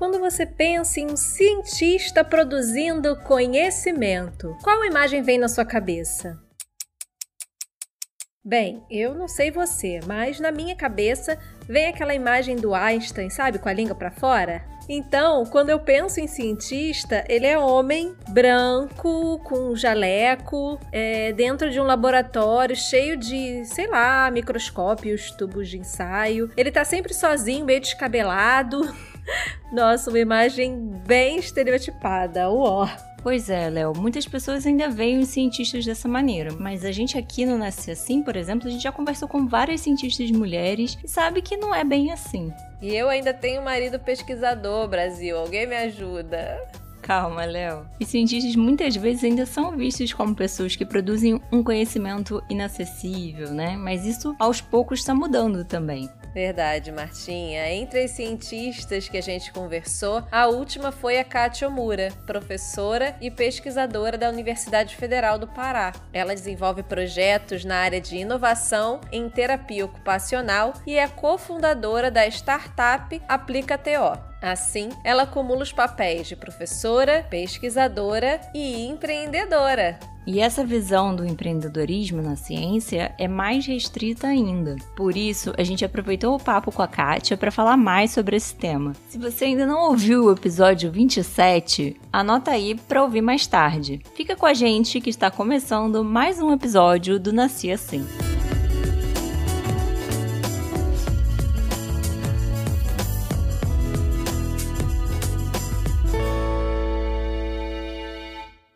Quando você pensa em um cientista produzindo conhecimento, qual imagem vem na sua cabeça? Bem, eu não sei você, mas na minha cabeça vem aquela imagem do Einstein, sabe, com a língua para fora? Então, quando eu penso em cientista, ele é homem, branco, com jaleco, é, dentro de um laboratório cheio de, sei lá, microscópios, tubos de ensaio. Ele tá sempre sozinho, meio descabelado. Nossa, uma imagem bem estereotipada, uó. Pois é, Léo, muitas pessoas ainda veem os cientistas dessa maneira, mas a gente aqui no Nasce Assim, por exemplo, a gente já conversou com várias cientistas mulheres e sabe que não é bem assim. E eu ainda tenho marido pesquisador, Brasil, alguém me ajuda? Calma, Léo. Os cientistas muitas vezes ainda são vistos como pessoas que produzem um conhecimento inacessível, né? Mas isso aos poucos está mudando também. Verdade, Martinha. Entre as cientistas que a gente conversou, a última foi a Kátia Omura, professora e pesquisadora da Universidade Federal do Pará. Ela desenvolve projetos na área de inovação em terapia ocupacional e é cofundadora da startup Aplica TO. Assim, ela acumula os papéis de professora, pesquisadora e empreendedora. E essa visão do empreendedorismo na ciência é mais restrita ainda. Por isso, a gente aproveitou o papo com a Kátia para falar mais sobre esse tema. Se você ainda não ouviu o episódio 27, anota aí para ouvir mais tarde. Fica com a gente que está começando mais um episódio do Nasci Assim.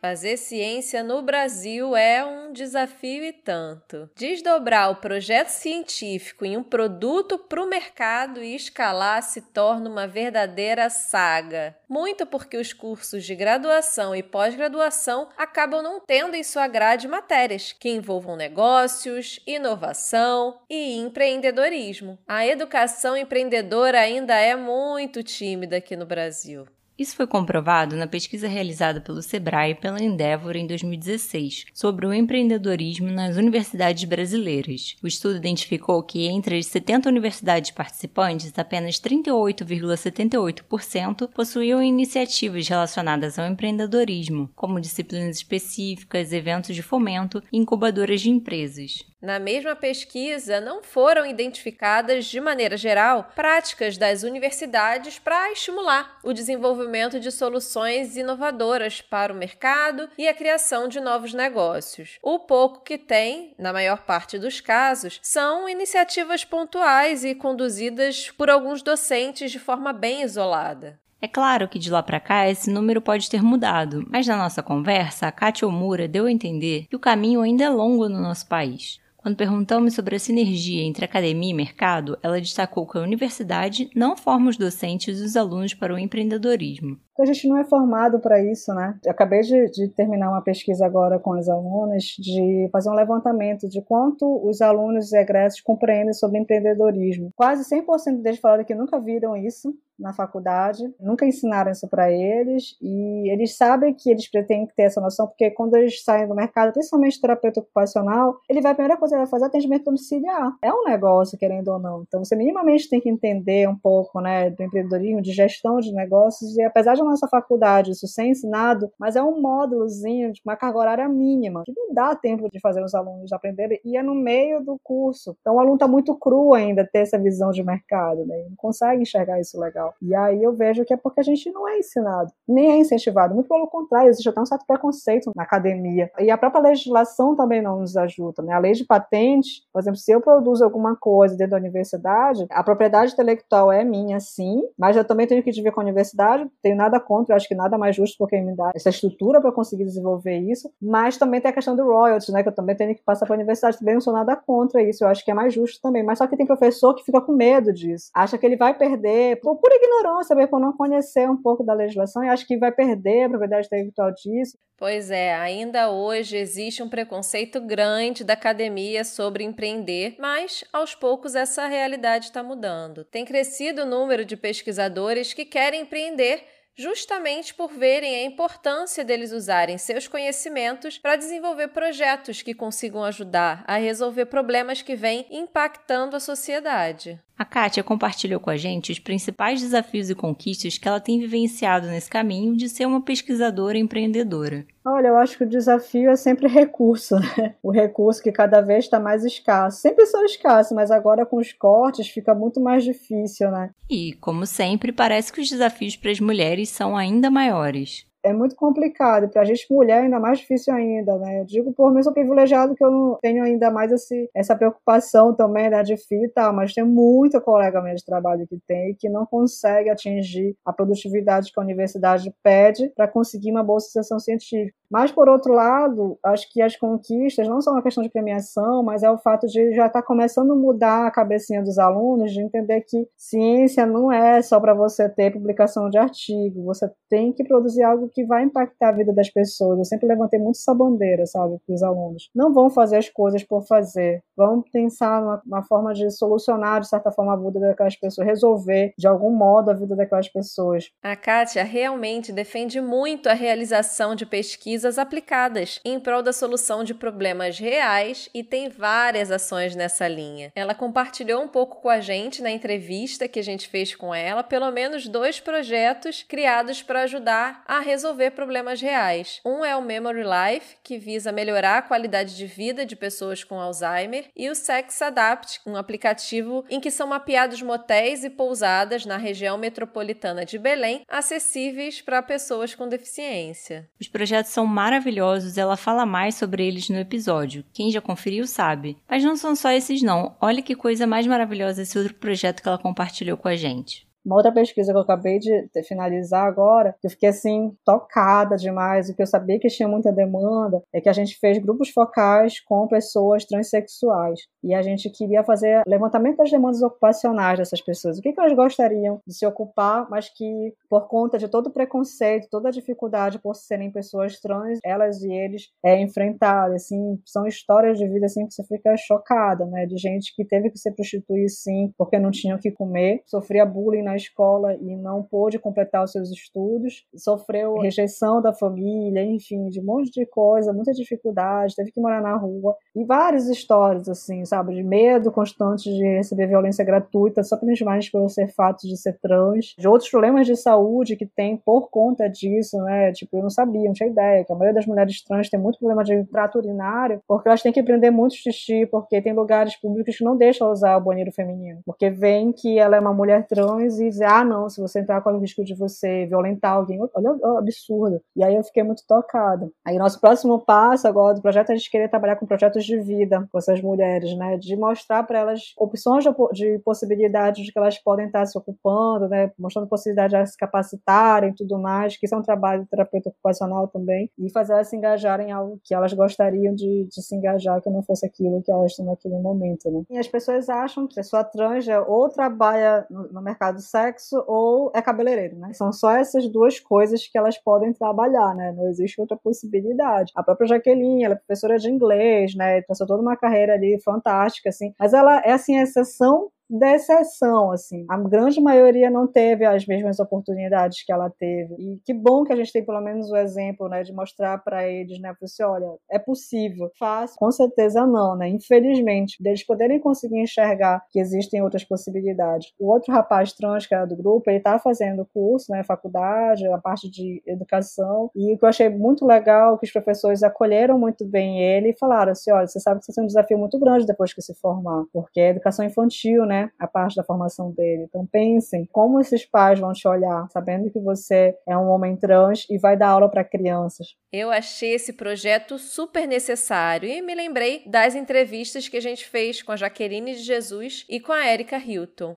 Fazer ciência no Brasil é um desafio e tanto. Desdobrar o projeto científico em um produto para o mercado e escalar se torna uma verdadeira saga. Muito porque os cursos de graduação e pós-graduação acabam não tendo em sua grade matérias que envolvam negócios, inovação e empreendedorismo. A educação empreendedora ainda é muito tímida aqui no Brasil. Isso foi comprovado na pesquisa realizada pelo Sebrae e pela Endeavor em 2016 sobre o empreendedorismo nas universidades brasileiras. O estudo identificou que entre as 70 universidades participantes, apenas 38,78% possuíam iniciativas relacionadas ao empreendedorismo, como disciplinas específicas, eventos de fomento e incubadoras de empresas. Na mesma pesquisa, não foram identificadas, de maneira geral, práticas das universidades para estimular o desenvolvimento de soluções inovadoras para o mercado e a criação de novos negócios. O pouco que tem, na maior parte dos casos, são iniciativas pontuais e conduzidas por alguns docentes de forma bem isolada. É claro que de lá para cá esse número pode ter mudado, mas na nossa conversa, a Kátia Omura deu a entender que o caminho ainda é longo no nosso país. Quando perguntamos sobre a sinergia entre academia e mercado, ela destacou que a universidade não forma os docentes e os alunos para o empreendedorismo. A gente não é formado para isso, né? Eu acabei de, de, terminar uma pesquisa agora com os alunos de fazer um levantamento de quanto os alunos egressos compreendem sobre empreendedorismo. Quase 100% deles falaram que nunca viram isso na faculdade, nunca ensinaram isso para eles e eles sabem que eles pretendem ter essa noção porque quando eles saem do mercado, principalmente terapeuta ocupacional, ele vai a primeira coisa que vai fazer é atendimento domiciliar. É um negócio, querendo ou não. Então você minimamente tem que entender um pouco, né, do empreendedorismo, de gestão de negócios e apesar de nossa faculdade isso ser ensinado, mas é um módulozinho de uma carga horária mínima, que não dá tempo de fazer os alunos aprenderem e é no meio do curso. Então o aluno está muito cru ainda ter essa visão de mercado, né? Não consegue enxergar isso legal. E aí eu vejo que é porque a gente não é ensinado, nem é incentivado. Muito pelo contrário, existe até um certo preconceito na academia. E a própria legislação também não nos ajuda, né? A lei de patente, por exemplo, se eu produzo alguma coisa dentro da universidade, a propriedade intelectual é minha, sim, mas eu também tenho que dividir com a universidade, tenho nada nada contra, eu acho que nada mais justo porque me dá essa estrutura para conseguir desenvolver isso, mas também tem a questão do royalties, né, que eu também tenho que passar para a universidade, também não sou nada contra isso, eu acho que é mais justo também, mas só que tem professor que fica com medo disso, acha que ele vai perder, por, por ignorância, por não conhecer um pouco da legislação, e acha que vai perder a propriedade intelectual disso. Pois é, ainda hoje existe um preconceito grande da academia sobre empreender, mas aos poucos essa realidade está mudando. Tem crescido o número de pesquisadores que querem empreender justamente por verem a importância deles usarem seus conhecimentos para desenvolver projetos que consigam ajudar a resolver problemas que vêm impactando a sociedade. A Kátia compartilhou com a gente os principais desafios e conquistas que ela tem vivenciado nesse caminho de ser uma pesquisadora empreendedora. Olha, eu acho que o desafio é sempre recurso, né? O recurso que cada vez está mais escasso. Sempre são escassos, mas agora com os cortes fica muito mais difícil, né? E, como sempre, parece que os desafios para as mulheres são ainda maiores é muito complicado. Para a gente, mulher, ainda mais difícil ainda, né? Eu digo por mim, sou privilegiado que eu não tenho ainda mais esse, essa preocupação também, né, de e tal, mas tem muita colega minha de trabalho que tem e que não consegue atingir a produtividade que a universidade pede para conseguir uma bolsa de iniciação científica. Mas, por outro lado, acho que as conquistas não são uma questão de premiação, mas é o fato de já estar tá começando a mudar a cabecinha dos alunos, de entender que ciência não é só para você ter publicação de artigo, você tem que produzir algo que vai impactar a vida das pessoas. Eu sempre levantei muito essa bandeira, sabe, para os alunos. Não vão fazer as coisas por fazer, vão pensar numa, uma forma de solucionar, de certa forma, a vida daquelas pessoas, resolver de algum modo a vida daquelas pessoas. A Kátia realmente defende muito a realização de pesquisas aplicadas em prol da solução de problemas reais e tem várias ações nessa linha. Ela compartilhou um pouco com a gente na entrevista que a gente fez com ela, pelo menos dois projetos criados para ajudar a resolver resolver problemas reais. Um é o Memory Life, que visa melhorar a qualidade de vida de pessoas com Alzheimer, e o Sex Adapt, um aplicativo em que são mapeados motéis e pousadas na região metropolitana de Belém, acessíveis para pessoas com deficiência. Os projetos são maravilhosos, ela fala mais sobre eles no episódio. Quem já conferiu sabe. Mas não são só esses não. Olha que coisa mais maravilhosa esse outro projeto que ela compartilhou com a gente. Uma outra pesquisa que eu acabei de finalizar agora, que eu fiquei assim tocada demais, e que eu sabia que tinha muita demanda, é que a gente fez grupos focais com pessoas transexuais. E a gente queria fazer levantamento das demandas ocupacionais dessas pessoas. O que, que elas gostariam de se ocupar, mas que por conta de todo o preconceito, toda a dificuldade por serem pessoas trans, elas e eles é enfrentaram, assim, são histórias de vida assim que você fica chocada, né, de gente que teve que se prostituir sim, porque não tinha o que comer, sofria bullying na escola e não pôde completar os seus estudos, sofreu rejeição da família, enfim, de um monte de coisa, muita dificuldade, teve que morar na rua e várias histórias assim, sabe, de medo constante de receber violência gratuita só principalmente pelo ser fato de ser trans, de outros problemas de saúde que tem por conta disso, né? Tipo, eu não sabia, não tinha ideia que a maioria das mulheres trans tem muito problema de trato urinário, porque elas têm que prender muito xixi, porque tem lugares públicos que não deixam usar o banheiro feminino, porque vem que ela é uma mulher trans dizer, ah, não, se você entrar com o risco de você violentar alguém, olha o absurdo. E aí eu fiquei muito tocada. Aí nosso próximo passo agora do projeto é a gente querer trabalhar com projetos de vida com essas mulheres, né? De mostrar para elas opções de, de possibilidades de que elas podem estar se ocupando, né? Mostrando possibilidade de elas se capacitarem e tudo mais, que isso é um trabalho terapeuta ocupacional também, e fazer elas se engajarem em algo que elas gostariam de, de se engajar, que não fosse aquilo que elas estão naquele momento, né? E as pessoas acham que a pessoa trans é ou trabalha no, no mercado sexo ou é cabeleireiro, né? São só essas duas coisas que elas podem trabalhar, né? Não existe outra possibilidade. A própria Jaqueline, ela é professora de inglês, né? Passou toda uma carreira ali fantástica, assim. Mas ela é, assim, a exceção da exceção, assim. A grande maioria não teve as mesmas oportunidades que ela teve. E que bom que a gente tem pelo menos o exemplo, né, de mostrar para eles, né, para você, olha, é possível. Fácil? Com certeza não, né? Infelizmente, deles poderem conseguir enxergar que existem outras possibilidades. O outro rapaz trans que era do grupo, ele tá fazendo curso, né, faculdade, a parte de educação, e o que eu achei muito legal que os professores acolheram muito bem ele e falaram assim, olha, você sabe que isso é um desafio muito grande depois que se formar, porque é educação infantil, né, a parte da formação dele. Então pensem como esses pais vão te olhar, sabendo que você é um homem trans e vai dar aula para crianças. Eu achei esse projeto super necessário e me lembrei das entrevistas que a gente fez com a Jaqueline de Jesus e com a Erika Hilton.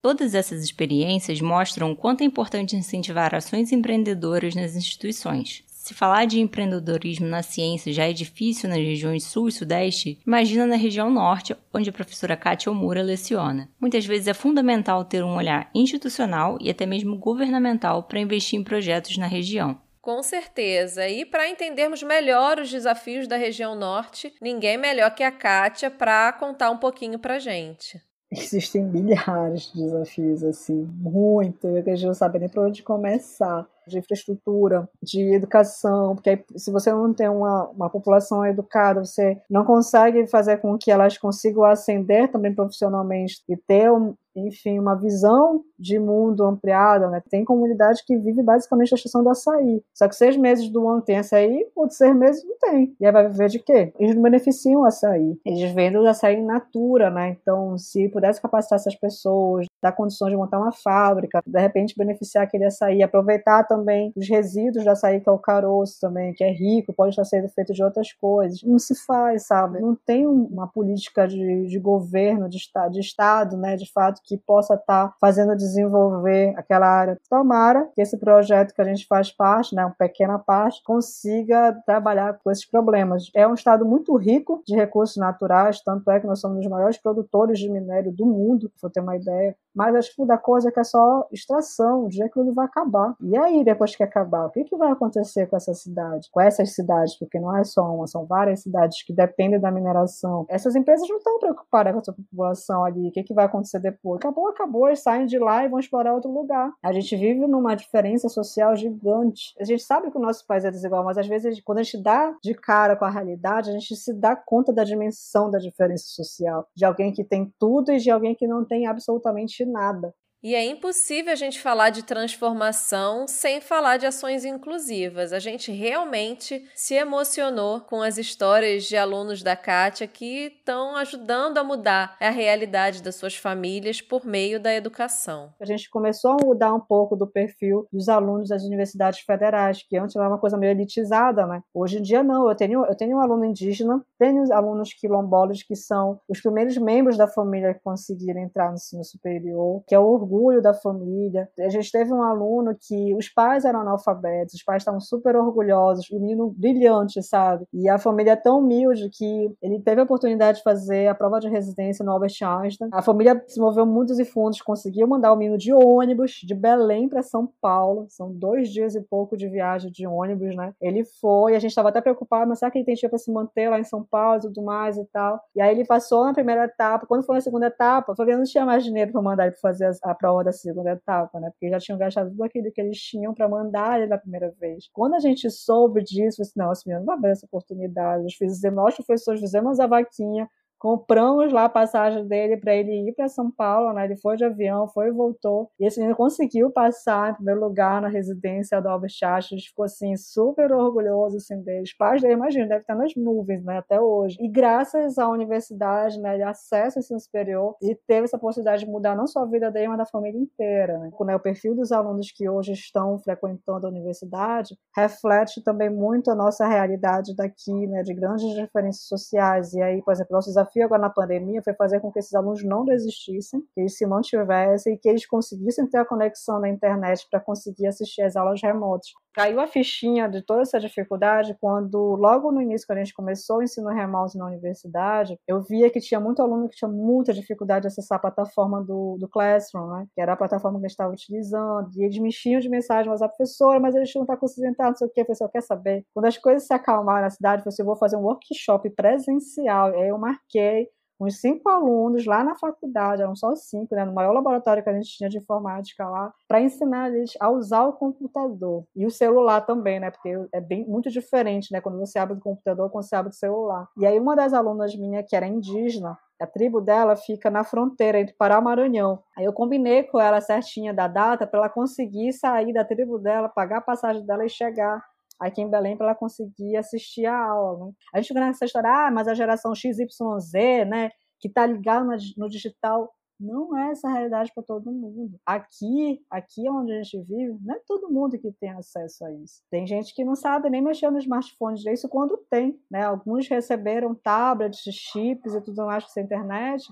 Todas essas experiências mostram o quanto é importante incentivar ações empreendedoras nas instituições. Se falar de empreendedorismo na ciência já é difícil nas regiões sul e sudeste, imagina na região norte, onde a professora Kátia Omura leciona. Muitas vezes é fundamental ter um olhar institucional e até mesmo governamental para investir em projetos na região. Com certeza. E para entendermos melhor os desafios da região norte, ninguém melhor que a Kátia para contar um pouquinho para gente. Existem milhares de desafios, assim, muito, que a gente não sabe nem para onde começar. De infraestrutura, de educação, porque se você não tem uma, uma população educada, você não consegue fazer com que elas consigam ascender também profissionalmente e ter um, enfim, uma visão de mundo ampliada, né? Tem comunidade que vive basicamente a estação do açaí. Só que seis meses do ano tem açaí, outros seis meses não tem. E aí vai viver de quê? Eles não beneficiam o açaí. Eles vendem o açaí in natura, né? Então, se pudesse capacitar essas pessoas, dar condições de montar uma fábrica, de repente beneficiar aquele açaí, aproveitar também os resíduos do açaí, que é o caroço também, que é rico, pode estar sendo feito de outras coisas. Não se faz, sabe? Não tem uma política de, de governo, de, de Estado, né? De fato, que possa estar fazendo desenvolver aquela área. Tomara que esse projeto que a gente faz parte, né, uma pequena parte, consiga trabalhar com esses problemas. É um estado muito rico de recursos naturais, tanto é que nós somos os maiores produtores de minério do mundo, para ter uma ideia. Mas acho que da coisa é que é só extração, o dia que ele vai acabar. E aí, depois que acabar, o que, que vai acontecer com essa cidade? Com essas cidades, porque não é só uma, são várias cidades que dependem da mineração. Essas empresas não estão preocupadas com a sua população ali, o que, que vai acontecer depois? Acabou, acabou, eles saem de lá e vão explorar outro lugar. A gente vive numa diferença social gigante. A gente sabe que o nosso país é desigual, mas às vezes, quando a gente dá de cara com a realidade, a gente se dá conta da dimensão da diferença social. De alguém que tem tudo e de alguém que não tem absolutamente nada. E é impossível a gente falar de transformação sem falar de ações inclusivas. A gente realmente se emocionou com as histórias de alunos da Kátia que estão ajudando a mudar a realidade das suas famílias por meio da educação. A gente começou a mudar um pouco do perfil dos alunos das universidades federais, que antes era uma coisa meio elitizada, né? Hoje em dia não. Eu tenho, eu tenho um aluno indígena, tenho alunos quilombolas que são os primeiros membros da família que conseguiram entrar no ensino superior, que é o orgulho da família. A gente teve um aluno que os pais eram analfabetos, os pais estavam super orgulhosos, o menino brilhante, sabe? E a família é tão humilde que ele teve a oportunidade de fazer a prova de residência no Albert Einstein. A família se moveu muitos e fundos, conseguiu mandar o menino de ônibus de Belém para São Paulo. São dois dias e pouco de viagem de ônibus, né? Ele foi, a gente estava até preocupado, mas será que ele tem tempo para se manter lá em São Paulo e tudo mais e tal? E aí ele passou na primeira etapa. Quando foi na segunda etapa, foi não tinha mais dinheiro para mandar ele fazer a prova da segunda etapa, né? Porque já tinham gastado tudo aquilo que eles tinham para mandar ele na primeira vez. Quando a gente soube disso, eu disse, não, esse não vai essa oportunidade. Nós, professores, fizemos a vaquinha, Compramos lá a passagem dele para ele ir para São Paulo, né? Ele foi de avião, foi e voltou. E esse menino conseguiu passar em primeiro lugar na residência do Albert gente ficou assim super orgulhoso assim dele. Os pais dele, imagina, deve estar nas nuvens, né? Até hoje. E graças à universidade, né? Ele acesso ao ensino superior e teve essa possibilidade de mudar não só a vida dele, mas da família inteira, né? O perfil dos alunos que hoje estão frequentando a universidade reflete também muito a nossa realidade daqui, né? De grandes diferenças sociais. E aí, por exemplo, nossos desafio agora na pandemia foi fazer com que esses alunos não desistissem, que eles se mantivessem e que eles conseguissem ter a conexão na internet para conseguir assistir às aulas remotas. Caiu a fichinha de toda essa dificuldade quando, logo no início, quando a gente começou o ensino remoto na universidade, eu via que tinha muito aluno que tinha muita dificuldade de acessar a plataforma do, do Classroom, né? que era a plataforma que a gente estava utilizando, e eles me enchiam de mensagem, mas a professora, mas eles não estão conseguindo entrar, não sei o que, a professora quer saber. Quando as coisas se acalmaram na cidade, eu falei assim, eu vou fazer um workshop presencial, aí eu marquei fiquei uns cinco alunos lá na faculdade, eram só cinco, né, no maior laboratório que a gente tinha de informática lá, para ensinar eles a usar o computador e o celular também, né, porque é bem muito diferente, né, quando você abre o computador, quando você abre o celular. E aí uma das alunas minha que era indígena, a tribo dela fica na fronteira entre Pará e Maranhão. Aí eu combinei com ela certinha da data para ela conseguir sair da tribo dela, pagar a passagem dela e chegar aqui em Belém para ela conseguir assistir a aula. Né? A gente fica nessa história, ah, mas a geração XYZ, né, que está ligada no digital, não é essa a realidade para todo mundo. Aqui, aqui onde a gente vive, não é todo mundo que tem acesso a isso. Tem gente que não sabe nem mexer no smartphone isso quando tem, né? Alguns receberam tablets, chips e tudo mais com essa internet,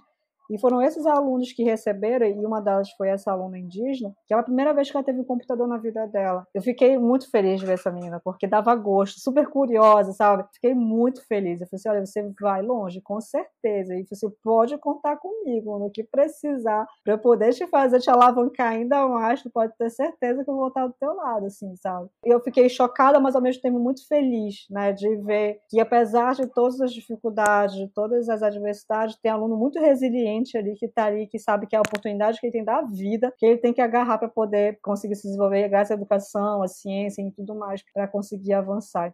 e foram esses alunos que receberam, e uma delas foi essa aluna indígena, que é a primeira vez que ela teve um computador na vida dela. Eu fiquei muito feliz de ver essa menina, porque dava gosto, super curiosa, sabe? Fiquei muito feliz. Eu falei assim: olha, você vai longe, com certeza. E você pode contar comigo no que precisar, para eu poder te fazer te alavancar ainda mais. Tu pode ter certeza que eu vou estar do teu lado, assim, sabe? E eu fiquei chocada, mas ao mesmo tempo muito feliz, né, de ver que apesar de todas as dificuldades, de todas as adversidades, tem aluno muito resiliente semente ali que está ali, que sabe que é a oportunidade que ele tem da vida, que ele tem que agarrar para poder conseguir se desenvolver graças à educação, à ciência e tudo mais, para conseguir avançar.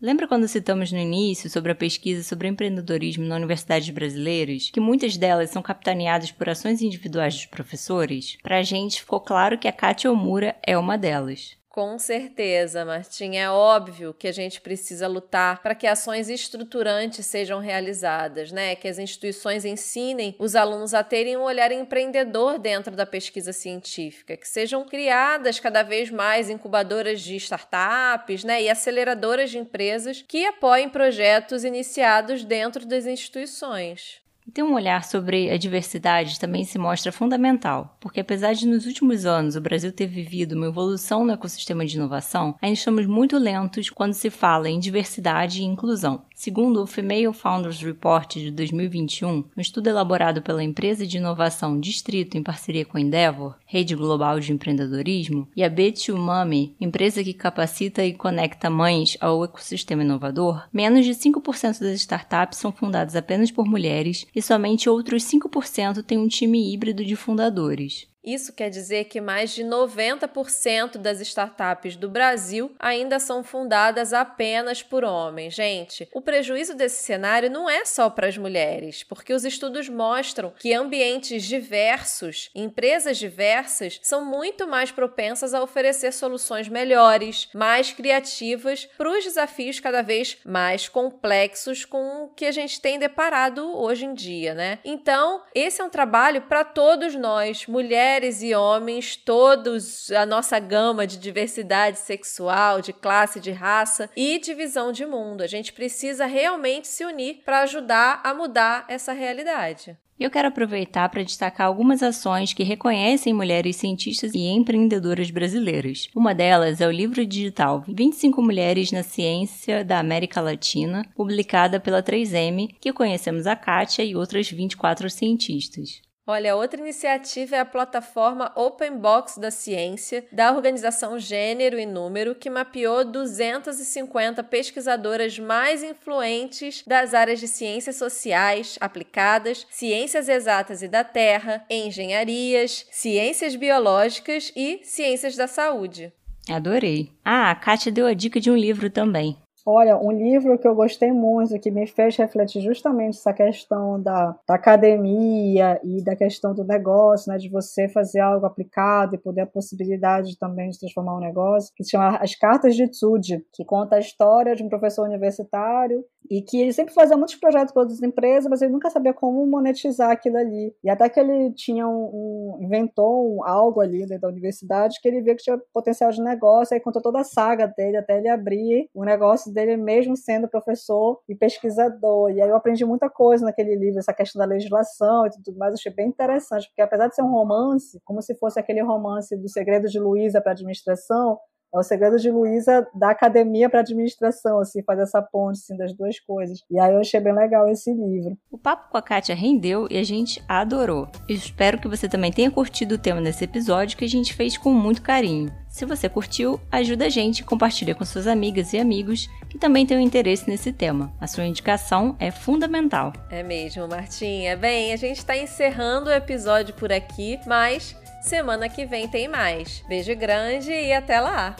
Lembra quando citamos no início sobre a pesquisa sobre empreendedorismo na universidades brasileiras, que muitas delas são capitaneadas por ações individuais dos professores? Para a gente ficou claro que a Kátia Omura é uma delas. Com certeza, Martim. É óbvio que a gente precisa lutar para que ações estruturantes sejam realizadas, né? Que as instituições ensinem os alunos a terem um olhar empreendedor dentro da pesquisa científica, que sejam criadas cada vez mais incubadoras de startups, né? E aceleradoras de empresas que apoiem projetos iniciados dentro das instituições. Ter um olhar sobre a diversidade também se mostra fundamental, porque apesar de nos últimos anos o Brasil ter vivido uma evolução no ecossistema de inovação, ainda estamos muito lentos quando se fala em diversidade e inclusão. Segundo o Female Founders Report de 2021, um estudo elaborado pela empresa de inovação Distrito em parceria com a Endeavor, rede global de empreendedorismo, e a B2Mummy, empresa que capacita e conecta mães ao ecossistema inovador, menos de 5% das startups são fundadas apenas por mulheres e somente outros 5% têm um time híbrido de fundadores. Isso quer dizer que mais de 90% das startups do Brasil ainda são fundadas apenas por homens. Gente, o prejuízo desse cenário não é só para as mulheres, porque os estudos mostram que ambientes diversos, empresas diversas, são muito mais propensas a oferecer soluções melhores, mais criativas para os desafios cada vez mais complexos com que a gente tem deparado hoje em dia, né? Então, esse é um trabalho para todos nós, mulheres mulheres e homens, todos a nossa gama de diversidade sexual, de classe, de raça e de visão de mundo. A gente precisa realmente se unir para ajudar a mudar essa realidade. Eu quero aproveitar para destacar algumas ações que reconhecem mulheres cientistas e empreendedoras brasileiras. Uma delas é o livro digital 25 Mulheres na Ciência da América Latina, publicada pela 3M, que conhecemos a Kátia e outras 24 cientistas. Olha, outra iniciativa é a plataforma Open Box da Ciência, da organização Gênero e Número, que mapeou 250 pesquisadoras mais influentes das áreas de ciências sociais aplicadas, ciências exatas e da terra, engenharias, ciências biológicas e ciências da saúde. Adorei. Ah, a Kátia deu a dica de um livro também. Olha, um livro que eu gostei muito, que me fez refletir justamente essa questão da, da, academia e da questão do negócio, né, de você fazer algo aplicado e poder a possibilidade também de transformar um negócio, que se chama As Cartas de Tsuji, que conta a história de um professor universitário e que ele sempre fazia muitos projetos para outras empresas, mas ele nunca sabia como monetizar aquilo ali. E até que ele tinha um, um inventou um, algo ali dentro da universidade que ele via que tinha potencial de negócio, aí contou toda a saga dele até ele abrir o negócio dele mesmo sendo professor e pesquisador. E aí eu aprendi muita coisa naquele livro, essa questão da legislação e tudo mais, eu achei bem interessante, porque apesar de ser um romance, como se fosse aquele romance do Segredo de Luísa para administração, é o segredo de Luísa da academia para administração, assim, fazer essa ponte assim, das duas coisas. E aí eu achei bem legal esse livro. O papo com a Kátia rendeu e a gente adorou. Eu espero que você também tenha curtido o tema desse episódio que a gente fez com muito carinho. Se você curtiu, ajuda a gente e compartilha com suas amigas e amigos que também têm um interesse nesse tema. A sua indicação é fundamental. É mesmo, Martinha. Bem, a gente está encerrando o episódio por aqui, mas Semana que vem tem mais. Beijo grande e até lá!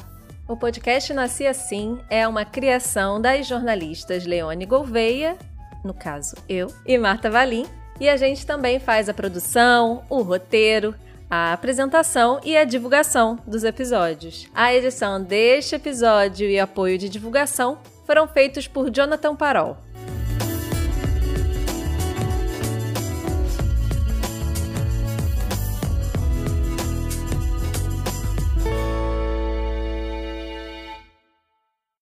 O podcast Nasci Assim é uma criação das jornalistas Leone Gouveia, no caso eu, e Marta Valim, e a gente também faz a produção, o roteiro, a apresentação e a divulgação dos episódios. A edição deste episódio e apoio de divulgação foram feitos por Jonathan Parol.